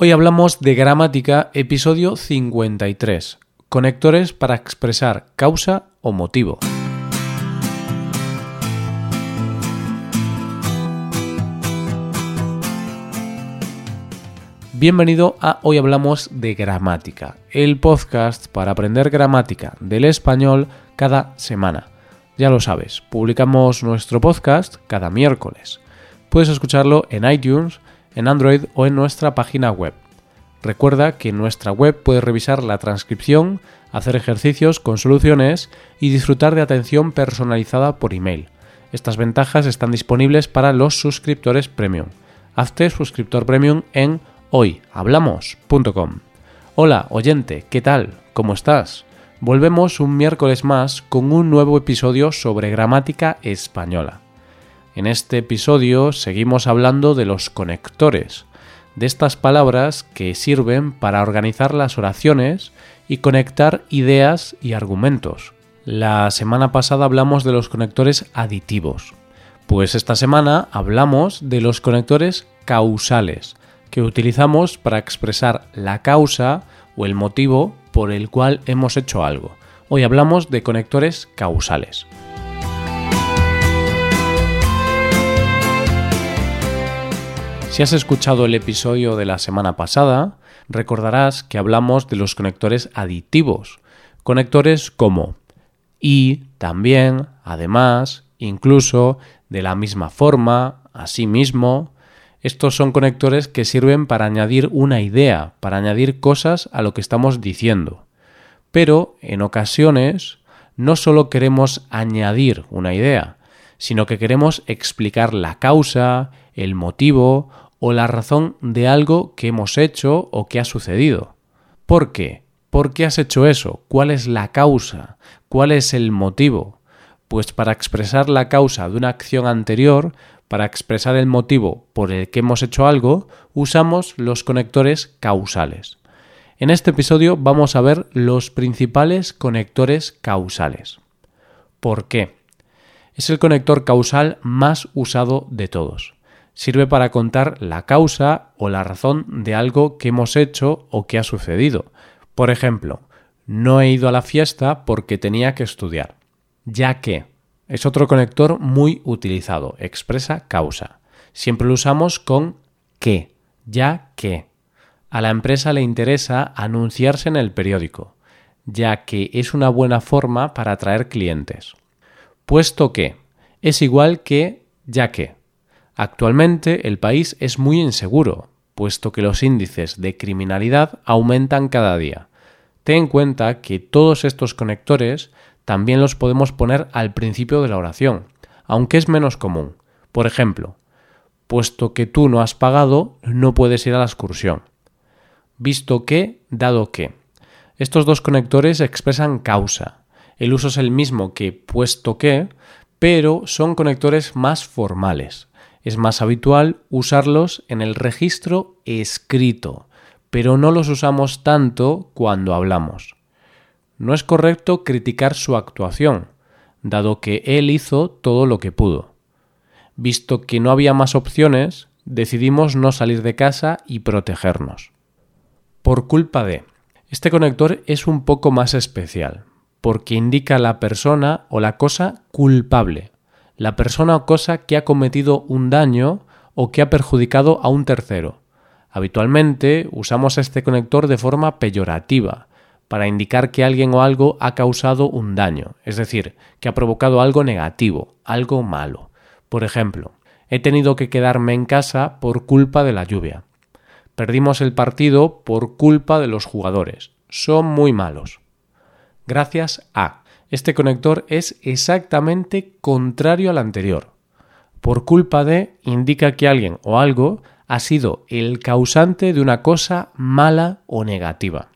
Hoy hablamos de gramática, episodio 53. Conectores para expresar causa o motivo. Bienvenido a Hoy Hablamos de Gramática, el podcast para aprender gramática del español cada semana. Ya lo sabes, publicamos nuestro podcast cada miércoles. Puedes escucharlo en iTunes, en Android o en nuestra página web. Recuerda que en nuestra web puedes revisar la transcripción, hacer ejercicios con soluciones y disfrutar de atención personalizada por email. Estas ventajas están disponibles para los suscriptores premium. Hazte suscriptor premium en hoyhablamos.com. Hola, oyente, ¿qué tal? ¿Cómo estás? Volvemos un miércoles más con un nuevo episodio sobre gramática española. En este episodio seguimos hablando de los conectores, de estas palabras que sirven para organizar las oraciones y conectar ideas y argumentos. La semana pasada hablamos de los conectores aditivos, pues esta semana hablamos de los conectores causales, que utilizamos para expresar la causa o el motivo por el cual hemos hecho algo. Hoy hablamos de conectores causales. Si has escuchado el episodio de la semana pasada, recordarás que hablamos de los conectores aditivos, conectores como y, también, además, incluso, de la misma forma, asimismo, estos son conectores que sirven para añadir una idea, para añadir cosas a lo que estamos diciendo. Pero, en ocasiones, no solo queremos añadir una idea, sino que queremos explicar la causa, el motivo o la razón de algo que hemos hecho o que ha sucedido. ¿Por qué? ¿Por qué has hecho eso? ¿Cuál es la causa? ¿Cuál es el motivo? Pues para expresar la causa de una acción anterior para expresar el motivo por el que hemos hecho algo, usamos los conectores causales. En este episodio vamos a ver los principales conectores causales. ¿Por qué? Es el conector causal más usado de todos. Sirve para contar la causa o la razón de algo que hemos hecho o que ha sucedido. Por ejemplo, no he ido a la fiesta porque tenía que estudiar. Ya que es otro conector muy utilizado, expresa causa. Siempre lo usamos con que, ya que. A la empresa le interesa anunciarse en el periódico, ya que es una buena forma para atraer clientes. Puesto que es igual que ya que. Actualmente el país es muy inseguro, puesto que los índices de criminalidad aumentan cada día. Ten en cuenta que todos estos conectores también los podemos poner al principio de la oración, aunque es menos común. Por ejemplo, puesto que tú no has pagado, no puedes ir a la excursión. Visto que, dado que. Estos dos conectores expresan causa. El uso es el mismo que puesto que, pero son conectores más formales. Es más habitual usarlos en el registro escrito, pero no los usamos tanto cuando hablamos no es correcto criticar su actuación, dado que él hizo todo lo que pudo. Visto que no había más opciones, decidimos no salir de casa y protegernos. Por culpa de. Este conector es un poco más especial, porque indica la persona o la cosa culpable, la persona o cosa que ha cometido un daño o que ha perjudicado a un tercero. Habitualmente usamos este conector de forma peyorativa, para indicar que alguien o algo ha causado un daño, es decir, que ha provocado algo negativo, algo malo. Por ejemplo, he tenido que quedarme en casa por culpa de la lluvia. Perdimos el partido por culpa de los jugadores. Son muy malos. Gracias a. Este conector es exactamente contrario al anterior. Por culpa de indica que alguien o algo ha sido el causante de una cosa mala o negativa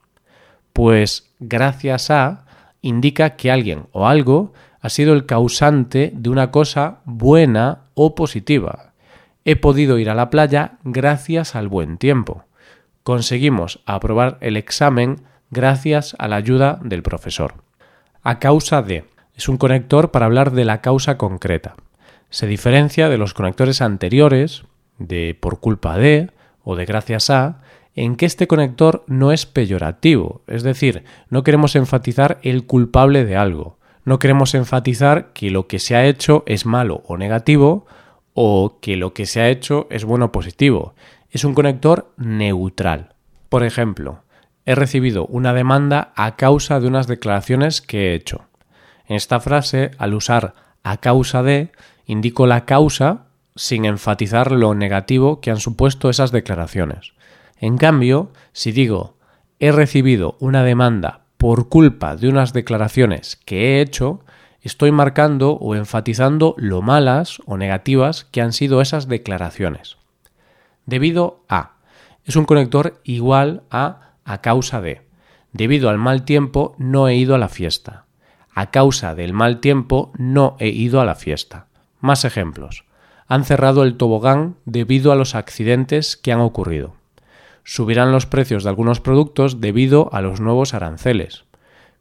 pues gracias a indica que alguien o algo ha sido el causante de una cosa buena o positiva. He podido ir a la playa gracias al buen tiempo. Conseguimos aprobar el examen gracias a la ayuda del profesor. A causa de es un conector para hablar de la causa concreta. Se diferencia de los conectores anteriores, de por culpa de o de gracias a, en que este conector no es peyorativo, es decir, no queremos enfatizar el culpable de algo, no queremos enfatizar que lo que se ha hecho es malo o negativo o que lo que se ha hecho es bueno o positivo. Es un conector neutral. Por ejemplo, he recibido una demanda a causa de unas declaraciones que he hecho. En esta frase, al usar a causa de, indico la causa sin enfatizar lo negativo que han supuesto esas declaraciones. En cambio, si digo he recibido una demanda por culpa de unas declaraciones que he hecho, estoy marcando o enfatizando lo malas o negativas que han sido esas declaraciones. Debido a es un conector igual a a causa de. Debido al mal tiempo no he ido a la fiesta. A causa del mal tiempo no he ido a la fiesta. Más ejemplos. Han cerrado el tobogán debido a los accidentes que han ocurrido. Subirán los precios de algunos productos debido a los nuevos aranceles.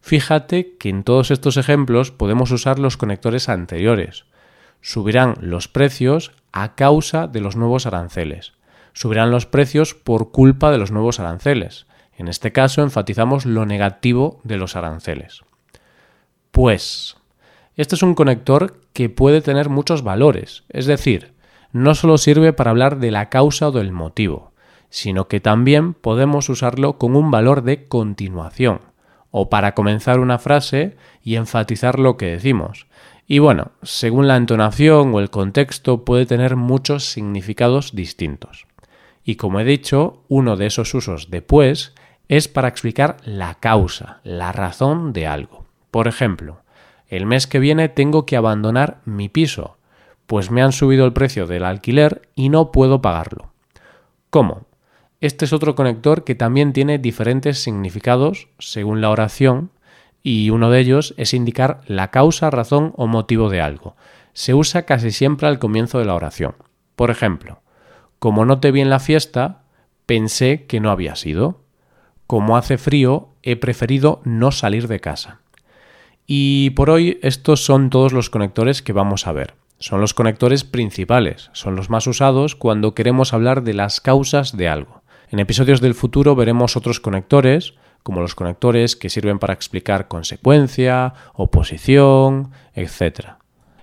Fíjate que en todos estos ejemplos podemos usar los conectores anteriores. Subirán los precios a causa de los nuevos aranceles. Subirán los precios por culpa de los nuevos aranceles. En este caso enfatizamos lo negativo de los aranceles. Pues, este es un conector que puede tener muchos valores, es decir, no solo sirve para hablar de la causa o del motivo, sino que también podemos usarlo con un valor de continuación, o para comenzar una frase y enfatizar lo que decimos. Y bueno, según la entonación o el contexto puede tener muchos significados distintos. Y como he dicho, uno de esos usos de pues es para explicar la causa, la razón de algo. Por ejemplo, el mes que viene tengo que abandonar mi piso, pues me han subido el precio del alquiler y no puedo pagarlo. ¿Cómo? Este es otro conector que también tiene diferentes significados según la oración y uno de ellos es indicar la causa, razón o motivo de algo. Se usa casi siempre al comienzo de la oración. Por ejemplo, como no te vi en la fiesta, pensé que no había sido. Como hace frío, he preferido no salir de casa. Y por hoy estos son todos los conectores que vamos a ver. Son los conectores principales, son los más usados cuando queremos hablar de las causas de algo. En episodios del futuro veremos otros conectores, como los conectores que sirven para explicar consecuencia, oposición, etc.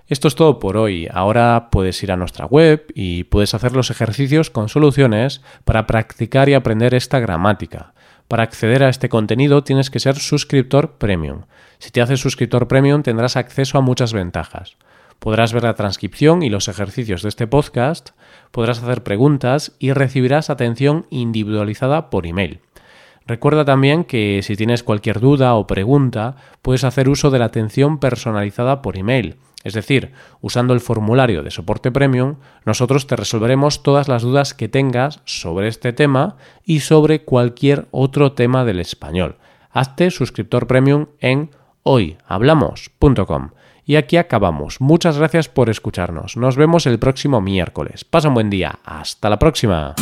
Esto es todo por hoy. Ahora puedes ir a nuestra web y puedes hacer los ejercicios con soluciones para practicar y aprender esta gramática. Para acceder a este contenido tienes que ser suscriptor premium. Si te haces suscriptor premium tendrás acceso a muchas ventajas. Podrás ver la transcripción y los ejercicios de este podcast, podrás hacer preguntas y recibirás atención individualizada por email. Recuerda también que si tienes cualquier duda o pregunta, puedes hacer uso de la atención personalizada por email es decir, usando el formulario de soporte premium, nosotros te resolveremos todas las dudas que tengas sobre este tema y sobre cualquier otro tema del español. Hazte suscriptor premium en hoyhablamos.com. Y aquí acabamos. Muchas gracias por escucharnos. Nos vemos el próximo miércoles. Pasa un buen día. Hasta la próxima.